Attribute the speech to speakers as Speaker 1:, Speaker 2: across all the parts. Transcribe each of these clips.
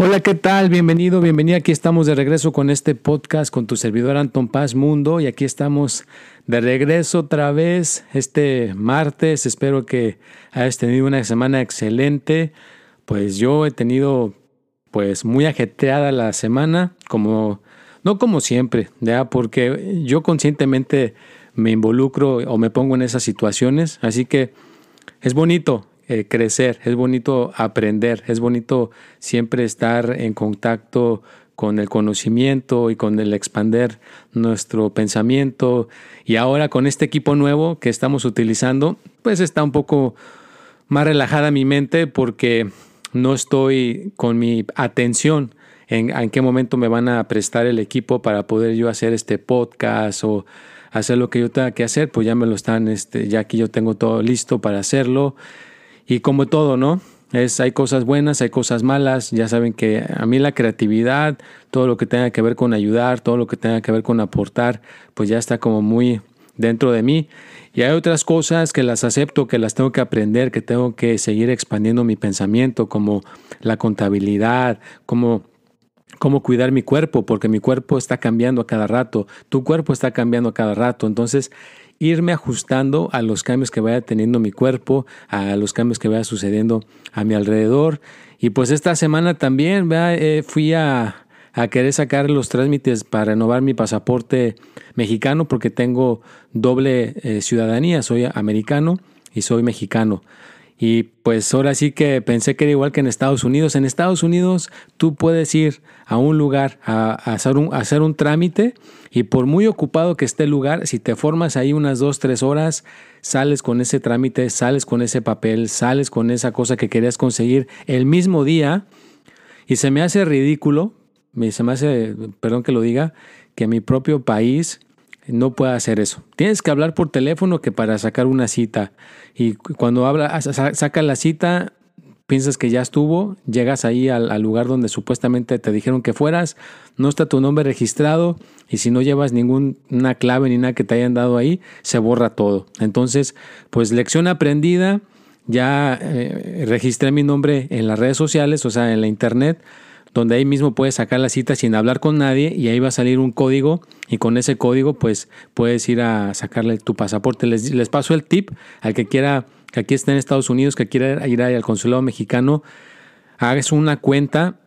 Speaker 1: Hola, ¿qué tal? Bienvenido, bienvenida. Aquí estamos de regreso con este podcast con tu servidor Anton Paz Mundo y aquí estamos de regreso otra vez este martes. Espero que hayas tenido una semana excelente. Pues yo he tenido pues muy ajetreada la semana, como no como siempre, ya porque yo conscientemente me involucro o me pongo en esas situaciones, así que es bonito, eh, crecer, es bonito aprender, es bonito siempre estar en contacto con el conocimiento y con el expander nuestro pensamiento. Y ahora con este equipo nuevo que estamos utilizando, pues está un poco más relajada mi mente porque no estoy con mi atención en, en qué momento me van a prestar el equipo para poder yo hacer este podcast o hacer lo que yo tenga que hacer, pues ya me lo están, este, ya aquí yo tengo todo listo para hacerlo y como todo, ¿no? Es, hay cosas buenas, hay cosas malas. Ya saben que a mí la creatividad, todo lo que tenga que ver con ayudar, todo lo que tenga que ver con aportar, pues ya está como muy dentro de mí. Y hay otras cosas que las acepto, que las tengo que aprender, que tengo que seguir expandiendo mi pensamiento, como la contabilidad, como cómo cuidar mi cuerpo, porque mi cuerpo está cambiando a cada rato, tu cuerpo está cambiando a cada rato. Entonces, irme ajustando a los cambios que vaya teniendo mi cuerpo, a los cambios que vaya sucediendo a mi alrededor. Y pues esta semana también eh, fui a, querer sacar los trámites para renovar mi pasaporte mexicano porque tengo doble eh, ciudadanía, soy americano y soy mexicano. Y pues ahora sí que pensé que era igual que en Estados Unidos. En Estados Unidos tú puedes ir a un lugar a, hacer, un, hacer un trámite y por muy ocupado que esté el lugar, si te formas ahí unas dos, tres horas, sales con ese trámite, sales con ese papel, sales con esa cosa que querías conseguir el mismo día. Y se me hace ridículo, se me hace, perdón que lo diga, que mi propio país no puede hacer eso. Tienes que hablar por teléfono que para sacar una cita. Y cuando habla, saca la cita, piensas que ya estuvo, llegas ahí al, lugar donde supuestamente te dijeron que fueras, no está tu nombre registrado y si no llevas ninguna clave ni nada que te hayan dado ahí, se borra todo. Entonces, pues lección aprendida, ya eh, registré mi nombre en las redes sociales, o sea, en la internet donde ahí mismo puedes sacar la cita sin hablar con nadie y ahí va a salir un código y con ese código pues puedes ir a sacarle tu pasaporte. Les, les paso el tip al que quiera, que aquí está en Estados Unidos, que quiera ir al consulado mexicano, hagas una cuenta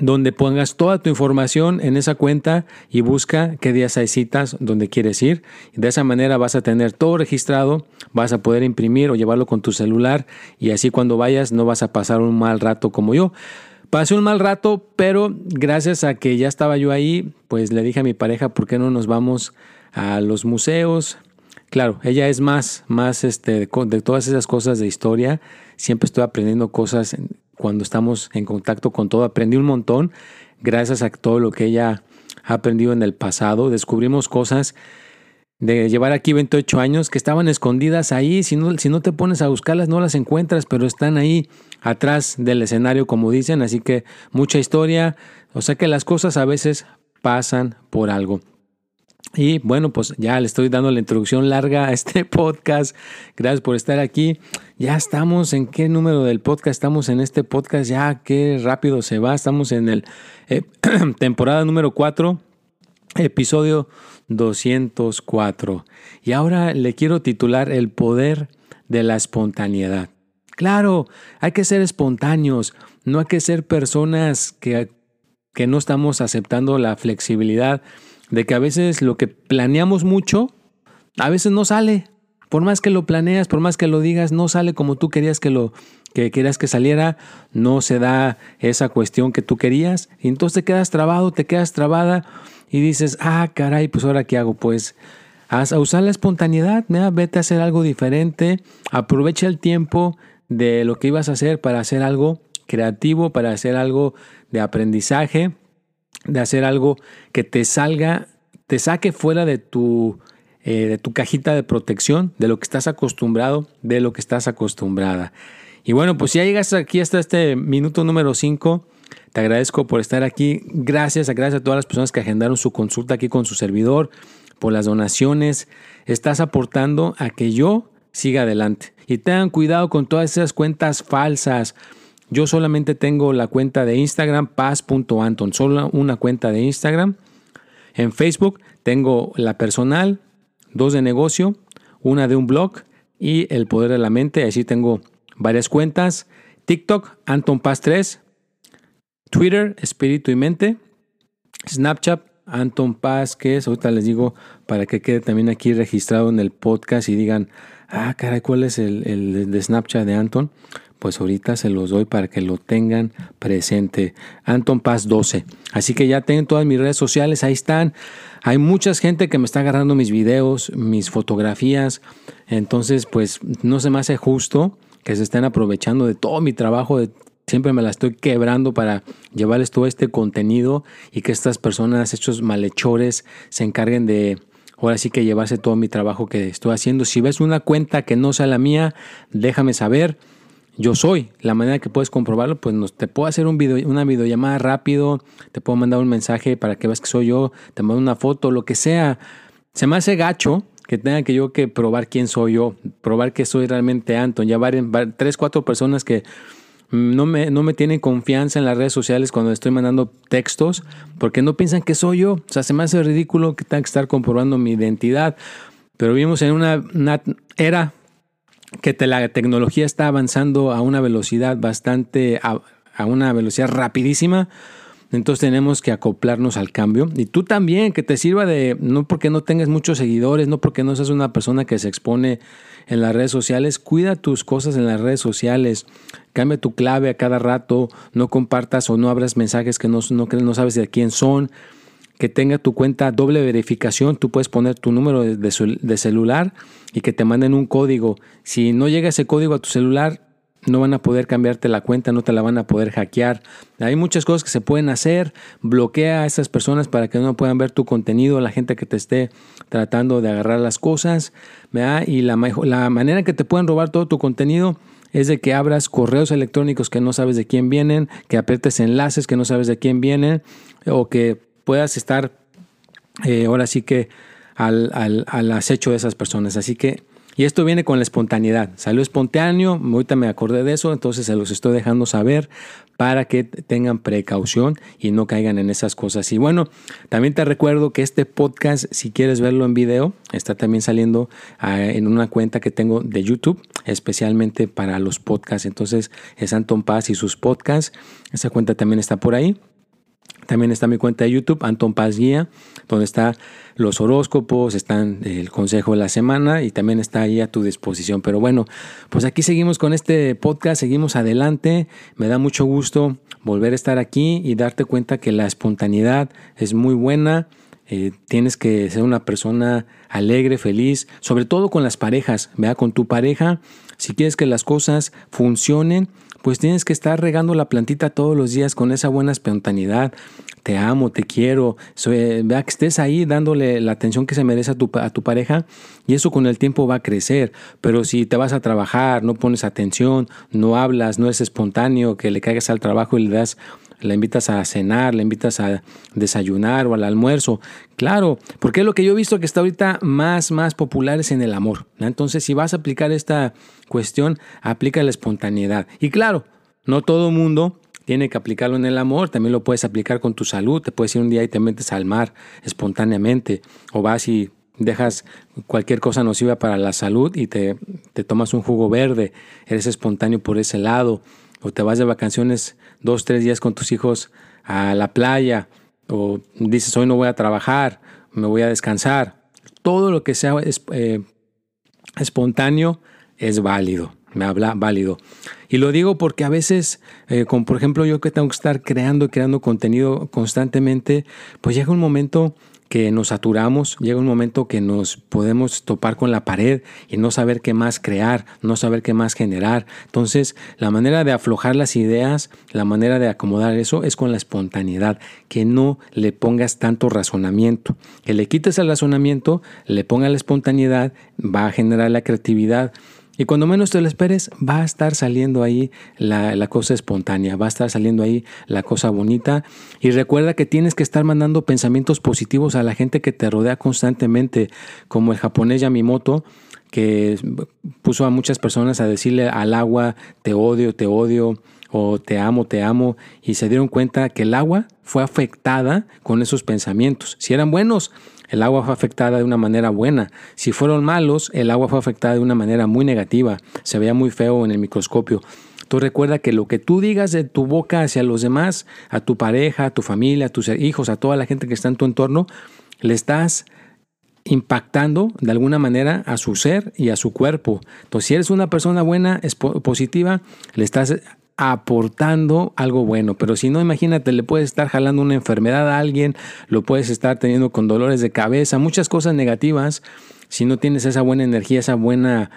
Speaker 1: donde pongas toda tu información en esa cuenta y busca qué días hay citas donde quieres ir. De esa manera vas a tener todo registrado, vas a poder imprimir o llevarlo con tu celular y así cuando vayas no vas a pasar un mal rato como yo. Pasé un mal rato, pero gracias a que ya estaba yo ahí, pues le dije a mi pareja, ¿por qué no nos vamos a los museos? Claro, ella es más, más este, de todas esas cosas de historia. Siempre estoy aprendiendo cosas cuando estamos en contacto con todo. Aprendí un montón gracias a todo lo que ella ha aprendido en el pasado. Descubrimos cosas de llevar aquí 28 años que estaban escondidas ahí. Si no, si no te pones a buscarlas, no las encuentras, pero están ahí atrás del escenario, como dicen. Así que mucha historia. O sea que las cosas a veces pasan por algo. Y bueno, pues ya le estoy dando la introducción larga a este podcast. Gracias por estar aquí. Ya estamos en qué número del podcast estamos en este podcast. Ya qué rápido se va. Estamos en el eh, temporada número 4, episodio 204. Y ahora le quiero titular El poder de la espontaneidad. Claro, hay que ser espontáneos, no hay que ser personas que, que no estamos aceptando la flexibilidad de que a veces lo que planeamos mucho, a veces no sale. Por más que lo planeas, por más que lo digas, no sale como tú querías que lo, que querías que saliera, no se da esa cuestión que tú querías, y entonces te quedas trabado, te quedas trabada y dices, ah, caray, pues ahora qué hago, pues a usar la espontaneidad, vete a hacer algo diferente, aprovecha el tiempo de lo que ibas a hacer para hacer algo creativo, para hacer algo de aprendizaje, de hacer algo que te salga, te saque fuera de tu, eh, de tu cajita de protección, de lo que estás acostumbrado, de lo que estás acostumbrada. Y bueno, pues ya llegas aquí hasta este minuto número 5. Te agradezco por estar aquí. Gracias, gracias a todas las personas que agendaron su consulta aquí con su servidor, por las donaciones. Estás aportando a que yo siga adelante. Y tengan cuidado con todas esas cuentas falsas. Yo solamente tengo la cuenta de Instagram, paz.anton, solo una cuenta de Instagram. En Facebook tengo la personal, dos de negocio, una de un blog y el poder de la mente. Así tengo varias cuentas. TikTok, Anton Paz 3. Twitter, Espíritu y Mente. Snapchat, Anton Paz, que es, ahorita les digo para que quede también aquí registrado en el podcast y digan, ah, caray, ¿cuál es el, el de Snapchat de Anton? pues ahorita se los doy para que lo tengan presente. Anton Paz 12. Así que ya tengo todas mis redes sociales, ahí están. Hay mucha gente que me está agarrando mis videos, mis fotografías. Entonces, pues no se me hace justo que se estén aprovechando de todo mi trabajo, siempre me la estoy quebrando para llevarles todo este contenido y que estas personas, estos malhechores, se encarguen de ahora sí que llevarse todo mi trabajo que estoy haciendo. Si ves una cuenta que no sea la mía, déjame saber. Yo soy. La manera que puedes comprobarlo, pues te puedo hacer un video, una videollamada rápido, te puedo mandar un mensaje para que veas que soy yo, te mando una foto, lo que sea. Se me hace gacho que tenga que yo que probar quién soy yo, probar que soy realmente Anton. Ya varias, tres, cuatro personas que no me, no me tienen confianza en las redes sociales cuando estoy mandando textos porque no piensan que soy yo. O sea, se me hace ridículo que tenga que estar comprobando mi identidad. Pero vivimos en una, era que la tecnología está avanzando a una velocidad bastante, a, a una velocidad rapidísima entonces tenemos que acoplarnos al cambio. Y tú también, que te sirva de, no porque no tengas muchos seguidores, no porque no seas una persona que se expone en las redes sociales, cuida tus cosas en las redes sociales. Cambia tu clave a cada rato, no compartas o no abras mensajes que no, no, no sabes de quién son. Que tenga tu cuenta doble verificación, tú puedes poner tu número de, de celular y que te manden un código. Si no llega ese código a tu celular, no van a poder cambiarte la cuenta, no te la van a poder hackear. Hay muchas cosas que se pueden hacer. Bloquea a esas personas para que no puedan ver tu contenido, la gente que te esté tratando de agarrar las cosas. Y la, la manera que te pueden robar todo tu contenido es de que abras correos electrónicos que no sabes de quién vienen, que aprietes enlaces que no sabes de quién vienen, o que puedas estar eh, ahora sí que al, al, al acecho de esas personas. Así que y esto viene con la espontaneidad. Salió espontáneo, ahorita me acordé de eso, entonces se los estoy dejando saber para que tengan precaución y no caigan en esas cosas. Y bueno, también te recuerdo que este podcast, si quieres verlo en video, está también saliendo ah, en una cuenta que tengo de YouTube, especialmente para los podcasts. Entonces es Anton Paz y sus podcasts. Esa cuenta también está por ahí. También está mi cuenta de YouTube, Anton Paz Guía, donde está los horóscopos, están el consejo de la semana y también está ahí a tu disposición. Pero bueno, pues aquí seguimos con este podcast, seguimos adelante. Me da mucho gusto volver a estar aquí y darte cuenta que la espontaneidad es muy buena. Eh, tienes que ser una persona alegre, feliz, sobre todo con las parejas, vea con tu pareja. Si quieres que las cosas funcionen, pues tienes que estar regando la plantita todos los días con esa buena espontaneidad. Te amo, te quiero. vea que estés ahí dándole la atención que se merece a tu, a tu pareja y eso con el tiempo va a crecer. Pero si te vas a trabajar, no pones atención, no hablas, no es espontáneo, que le caigas al trabajo y le das la invitas a cenar, la invitas a desayunar o al almuerzo. Claro, porque es lo que yo he visto que está ahorita más, más popular es en el amor. Entonces, si vas a aplicar esta cuestión, aplica la espontaneidad. Y claro, no todo mundo tiene que aplicarlo en el amor, también lo puedes aplicar con tu salud, te puedes ir un día y te metes al mar espontáneamente, o vas y dejas cualquier cosa nociva para la salud y te, te tomas un jugo verde, eres espontáneo por ese lado, o te vas de vacaciones dos, tres días con tus hijos a la playa, o dices hoy no voy a trabajar, me voy a descansar. Todo lo que sea eh, espontáneo es válido. me habla válido. Y lo digo porque a veces, eh, como por ejemplo yo que tengo que estar creando creando contenido constantemente, pues llega un momento que nos saturamos, llega un momento que nos podemos topar con la pared y no saber qué más crear, no saber qué más generar. Entonces, la manera de aflojar las ideas, la manera de acomodar eso es con la espontaneidad, que no le pongas tanto razonamiento, que le quites el razonamiento, le ponga la espontaneidad, va a generar la creatividad. Y cuando menos te lo esperes, va a estar saliendo ahí la, cosa espontánea, va a estar saliendo ahí la cosa bonita. Y recuerda que tienes que estar mandando pensamientos positivos a la gente que te rodea constantemente, como el japonés Yamimoto, que puso a muchas personas a decirle al agua, te odio, te odio, o te amo, te amo, y se dieron cuenta que el agua fue afectada con esos pensamientos. Si eran buenos, el agua fue afectada de una manera buena. Si fueron malos, el agua fue afectada de una manera muy negativa. Se veía muy feo en el microscopio. Tú recuerda que lo que tú digas de tu boca hacia los demás, a tu pareja, a tu familia, a tus hijos, a toda la gente que está en tu entorno, le estás impactando de alguna manera a su ser y a su cuerpo. Entonces, si eres una persona buena, positiva, le estás aportando algo bueno. Pero si no, imagínate, le puedes estar jalando una enfermedad a alguien, lo puedes estar teniendo con dolores de cabeza, muchas cosas negativas, si no tienes esa buena energía, esa buena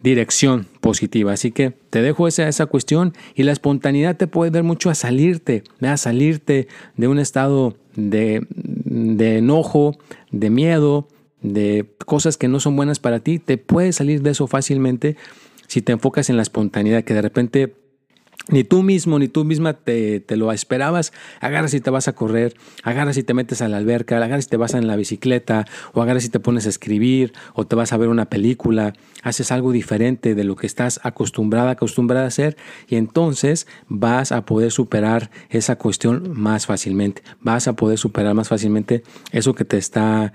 Speaker 1: dirección positiva. Así que te dejo esa, esa cuestión y la espontaneidad te puede dar mucho a salirte, a salirte de un estado de, de enojo, de miedo, de cosas que no son buenas para ti. Te puedes salir de eso fácilmente si te enfocas en la espontaneidad, que de repente ni tú mismo ni tú misma te, lo esperabas, agarras y te vas a correr, agarras y te metes a la alberca, agarras y te vas en la bicicleta, o agarras y te pones a escribir, o te vas a ver una película, haces algo diferente de lo que estás acostumbrada, acostumbrada a hacer, y entonces vas a poder superar esa cuestión más fácilmente, vas a poder superar más fácilmente eso que te está,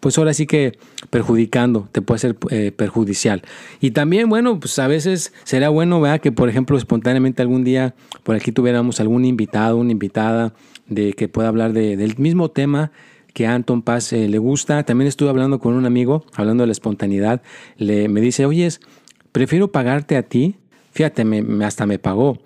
Speaker 1: pues ahora sí que perjudicando, te puede ser eh, perjudicial. Y también, bueno, pues a veces será bueno, vea que por ejemplo, espontáneamente algún día por aquí tuviéramos algún invitado, una invitada de que pueda hablar del mismo tema que a Anton Paz eh, le gusta. También estuve hablando con un amigo, hablando de la espontaneidad. Le, me dice, oye, prefiero pagarte a ti, fíjate, me, hasta me pagó,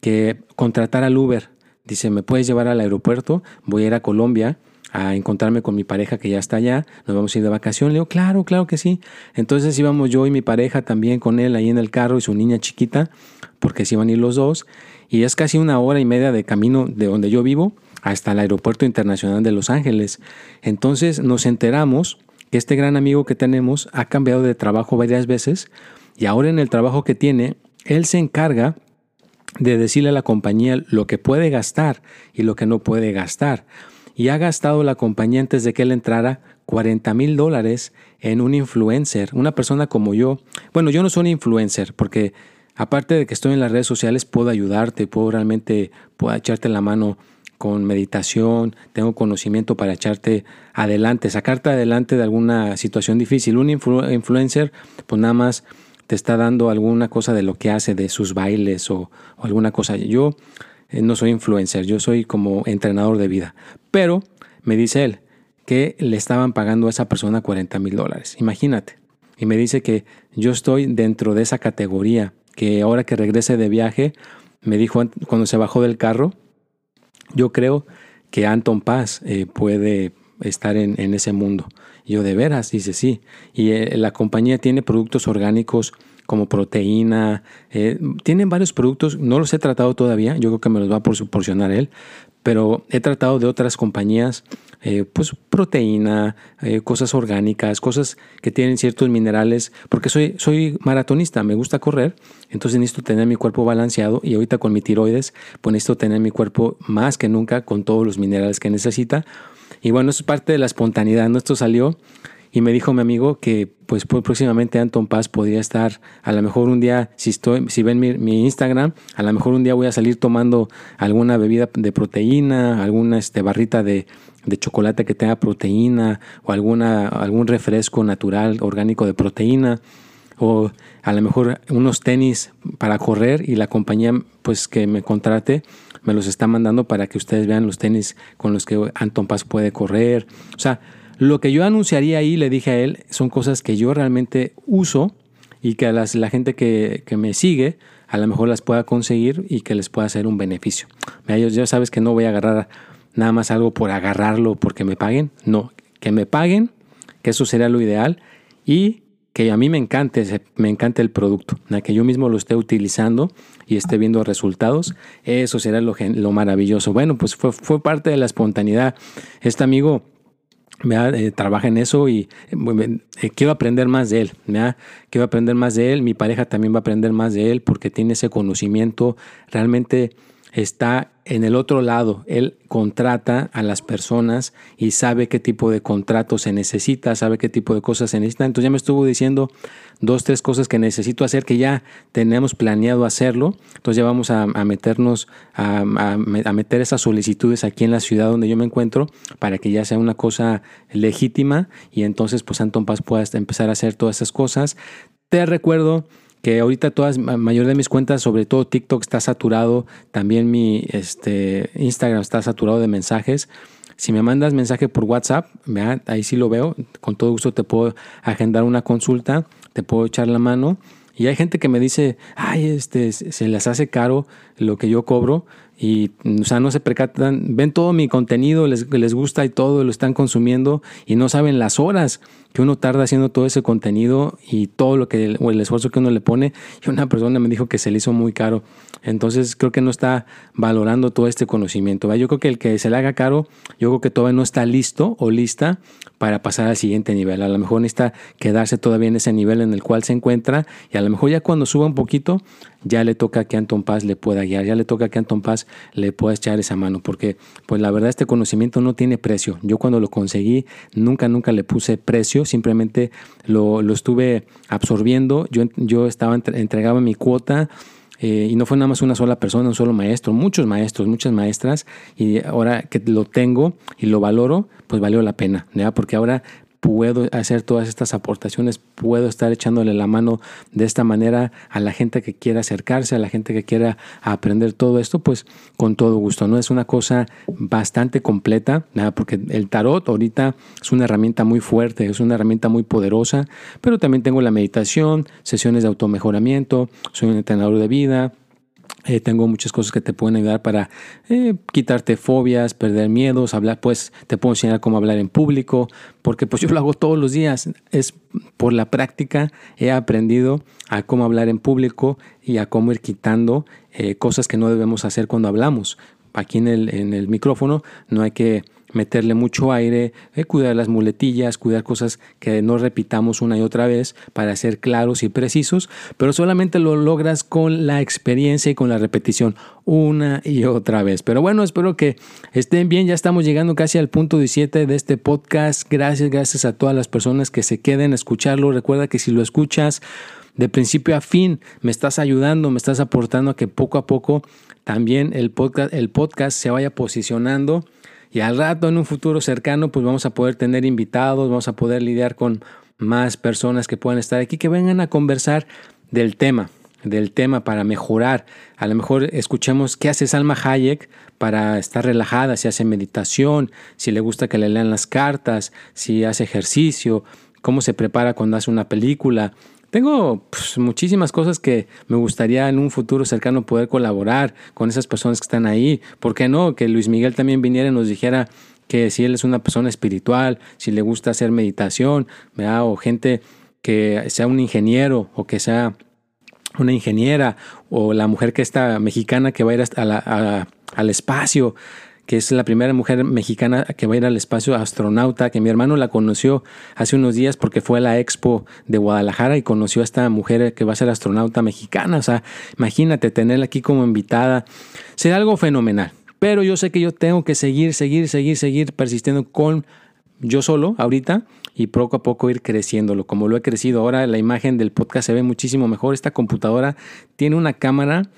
Speaker 1: que contratar al Uber. Dice, ¿me puedes llevar al aeropuerto? Voy a ir a Colombia a encontrarme con mi pareja que ya está allá, nos vamos a ir de vacación. Le digo, claro, claro que sí. Entonces íbamos yo y mi pareja también con él ahí en el carro y su niña chiquita, porque se iban a ir los dos. Y es casi una hora y media de camino de donde yo vivo hasta el Aeropuerto Internacional de Los Ángeles. Entonces nos enteramos que este gran amigo que tenemos ha cambiado de trabajo varias veces y ahora en el trabajo que tiene, él se encarga de decirle a la compañía lo que puede gastar y lo que no puede gastar y ha gastado la compañía antes de que él entrara 40 mil dólares en un influencer, una persona como yo. Bueno, yo no soy un influencer porque aparte de que estoy en las redes sociales puedo ayudarte, puedo realmente puedo echarte la mano con meditación, tengo conocimiento para echarte adelante, sacarte adelante de alguna situación difícil. Un influencer pues nada más te está dando alguna cosa de lo que hace, de sus bailes o, o alguna cosa. Yo no soy influencer, yo soy como entrenador de vida. Pero me dice él que le estaban pagando a esa persona 40 mil dólares. Imagínate. Y me dice que yo estoy dentro de esa categoría, que ahora que regrese de viaje, me dijo cuando se bajó del carro, yo creo que Anton Paz eh, puede estar en, ese mundo. Yo de veras, dice sí. Y eh, la compañía tiene productos orgánicos como proteína. Eh, tienen varios productos, no los he tratado todavía, yo creo que me los va a proporcionar él, pero he tratado de otras compañías, eh, pues proteína, eh, cosas orgánicas, cosas que tienen ciertos minerales, porque soy, soy maratonista, me gusta correr, entonces necesito tener mi cuerpo balanceado y ahorita con mi tiroides, pues necesito tener mi cuerpo más que nunca con todos los minerales que necesita. Y bueno, es parte de la espontaneidad, ¿no? Esto salió y me dijo mi amigo que pues próximamente Anton Paz podría estar, a lo mejor un día, si, estoy, si ven mi, Instagram, a lo mejor un día voy a salir tomando alguna bebida de proteína, alguna este, barrita de, de chocolate que tenga proteína o alguna, algún refresco natural, orgánico de proteína o a lo mejor unos tenis para correr y la compañía pues que me contrate me los está mandando para que ustedes vean los tenis con los que Anton Paz puede correr. O sea, lo que yo anunciaría ahí, le dije a él, son cosas que yo realmente uso y que a las, la gente que, que, me sigue a lo mejor las pueda conseguir y que les pueda hacer un beneficio. Ya sabes que no voy a agarrar nada más algo por agarrarlo porque me paguen, no, que me paguen, que eso sería lo ideal y que a mí me encante, me encante el producto, que yo mismo lo esté utilizando y esté viendo resultados, eso será lo, lo maravilloso. Bueno, pues fue, fue, parte de la espontaneidad. Este amigo eh, trabaja en eso y eh, quiero aprender más de él, quiero aprender más de él, mi pareja también va a aprender más de él porque tiene ese conocimiento realmente está en el otro lado. Él contrata a las personas y sabe qué tipo de contrato se necesita, sabe qué tipo de cosas se necesitan. Entonces ya me estuvo diciendo dos, tres cosas que necesito hacer, que ya tenemos planeado hacerlo. Entonces ya vamos a, meternos, a, meter esas solicitudes aquí en la ciudad donde yo me encuentro para que ya sea una cosa legítima y entonces pues Anton Paz pueda empezar a hacer todas esas cosas. Te recuerdo que ahorita todas, mayor de mis cuentas, sobre todo TikTok está saturado, también mi este, Instagram está saturado de mensajes. Si me mandas mensaje por WhatsApp, ahí sí lo veo, con todo gusto te puedo agendar una consulta, te puedo echar la mano. Y hay gente que me dice, ay, este, se les hace caro lo que yo cobro y, o sea, no se percatan, ven todo mi contenido, les, les gusta y todo, lo están consumiendo y no saben las horas que uno tarda haciendo todo ese contenido y todo lo que, o el esfuerzo que uno le pone. Y una persona me dijo que se le hizo muy caro. Entonces creo que no está valorando todo este conocimiento. Yo creo que el que se le haga caro, yo creo que todavía no está listo o lista para pasar al siguiente nivel. A lo mejor necesita quedarse todavía en ese nivel en el cual se encuentra y a lo mejor ya cuando suba un poquito, ya le toca que Anton Paz le pueda guiar, ya le toca que Anton Paz le pueda echar esa mano, porque pues la verdad este conocimiento no tiene precio. Yo cuando lo conseguí nunca, nunca le puse precio, simplemente lo, estuve absorbiendo, yo, yo estaba entregaba mi cuota. Eh, y no fue nada más una sola persona, un solo maestro, muchos maestros, muchas maestras, y ahora que lo tengo y lo valoro, pues valió la pena, ¿ya? porque ahora puedo hacer todas estas aportaciones, puedo estar echándole la mano de esta manera a la gente que quiera acercarse, a la gente que quiera aprender todo esto, pues con todo gusto. No es una cosa bastante completa, nada, porque el tarot ahorita es una herramienta muy fuerte, es una herramienta muy poderosa, pero también tengo la meditación, sesiones de automejoramiento, soy un entrenador de vida, eh, tengo muchas cosas que te pueden ayudar para eh, quitarte fobias, perder miedos, hablar, pues te puedo enseñar cómo hablar en público, porque pues yo lo hago todos los días. Es por la práctica he aprendido a cómo hablar en público y a cómo ir quitando eh, cosas que no debemos hacer cuando hablamos. Aquí en el, en el micrófono no hay que meterle mucho aire, eh, cuidar las muletillas, cuidar cosas que no repitamos una y otra vez para ser claros y precisos, pero solamente lo logras con la experiencia y con la repetición una y otra vez. Pero bueno, espero que estén bien, ya estamos llegando casi al punto 17 de este podcast. Gracias, gracias a todas las personas que se queden a escucharlo. Recuerda que si lo escuchas de principio a fin, me estás ayudando, me estás aportando a que poco a poco también el podcast, el podcast se vaya posicionando y al rato, en un futuro cercano, pues vamos a poder tener invitados, vamos a poder lidiar con más personas que puedan estar aquí, que vengan a conversar del tema, del tema para mejorar. A lo mejor escuchemos qué hace Salma Hayek para estar relajada, si hace meditación, si le gusta que le lean las cartas, si hace ejercicio, cómo se prepara cuando hace una película, tengo pues, muchísimas cosas que me gustaría en un futuro cercano poder colaborar con esas personas que están ahí. ¿Por qué no? Que Luis Miguel también viniera y nos dijera que si él es una persona espiritual, si le gusta hacer meditación, o gente que sea un ingeniero o que sea una ingeniera o la mujer que está mexicana que va a ir al espacio que es la primera mujer mexicana que va a ir al espacio astronauta, que mi hermano la conoció hace unos días porque fue a la expo de Guadalajara y conoció a esta mujer que va a ser astronauta mexicana. O sea, imagínate tenerla aquí como invitada. Será algo fenomenal. Pero yo sé que yo tengo que seguir, seguir, seguir, seguir persistiendo con yo solo ahorita y poco a poco ir creciéndolo. Como lo he crecido ahora, la imagen del podcast se ve muchísimo mejor. Esta computadora tiene una cámara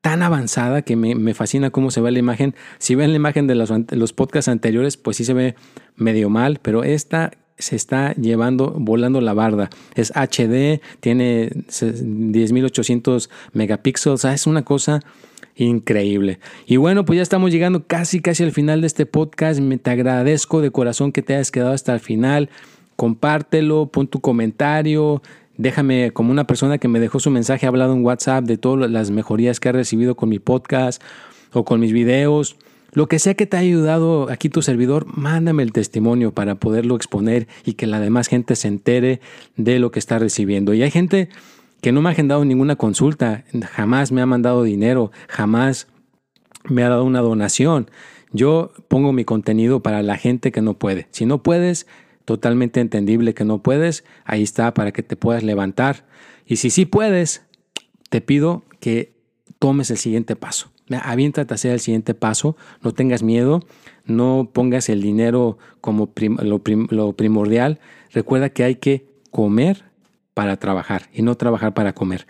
Speaker 1: tan avanzada que me, fascina cómo se ve la imagen. Si ven la imagen de los, los podcasts anteriores, pues sí se ve medio mal, pero esta se está llevando, volando la barda. Es HD, tiene 10.800 megapíxeles, es una cosa increíble. Y bueno, pues ya estamos llegando casi, casi al final de este podcast. Me te agradezco de corazón que te hayas quedado hasta el final. Compártelo, pon tu comentario, déjame como una persona que me dejó su mensaje, ha hablado en WhatsApp de todas las mejorías que ha recibido con mi podcast o con mis videos. Lo que sea que te haya ayudado aquí tu servidor, mándame el testimonio para poderlo exponer y que la demás gente se entere de lo que está recibiendo. Y hay gente que no me ha agendado ninguna consulta, jamás me ha mandado dinero, jamás me ha dado una donación. Yo pongo mi contenido para la gente que no puede. Si no puedes, totalmente entendible que no puedes, ahí está para que te puedas levantar. Y si sí puedes, te pido que tomes el siguiente paso. Aviéntate a hacer el siguiente paso, no tengas miedo, no pongas el dinero como lo, lo primordial. Recuerda que hay que comer para trabajar y no trabajar para comer.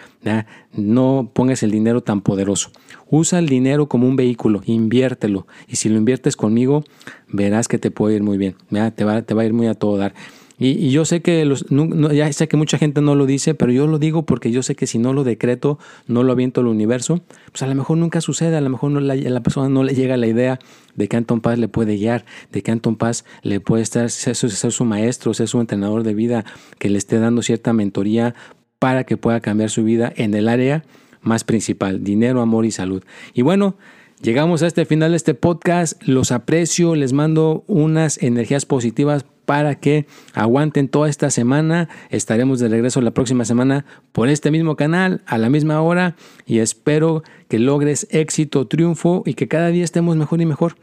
Speaker 1: No pongas el dinero tan poderoso. Usa el dinero como un vehículo, inviértelo. Y si lo inviertes conmigo, verás que te puede ir muy bien. Te, va, a ir muy a todo dar. Y, yo sé que los, ya sé que mucha gente no lo dice, pero yo lo digo porque yo sé que si no lo decreto, no lo aviento al universo, pues a lo mejor nunca sucede, a lo mejor no la, la persona no le llega la idea de que Anton Paz le puede guiar, de que Anton Paz le puede estar, ser, ser su maestro, ser su entrenador de vida, que le esté dando cierta mentoría para que pueda cambiar su vida en el área más principal, dinero, amor y salud. Y bueno, llegamos a este final de este podcast, los aprecio, les mando unas energías positivas para que aguanten toda esta semana. Estaremos de regreso la próxima semana por este mismo canal a la misma hora y espero que logres éxito, triunfo y que cada día estemos mejor y mejor,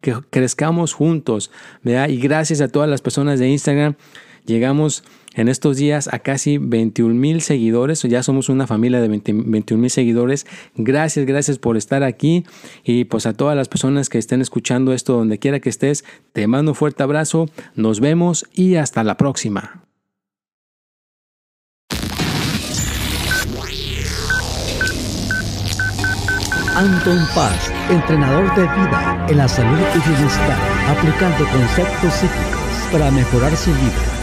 Speaker 1: que crezcamos juntos. Y gracias a todas las personas de Instagram. Llegamos en estos días a casi 21 mil seguidores. Ya somos una familia de 21 mil seguidores. Gracias, gracias por estar aquí. Y pues a todas las personas que estén escuchando esto donde quiera que estés, te mando un fuerte abrazo. Nos vemos y hasta la próxima.
Speaker 2: Anton Paz, entrenador de vida en la salud y bienestar, aplicando conceptos psíquicos para mejorar su vida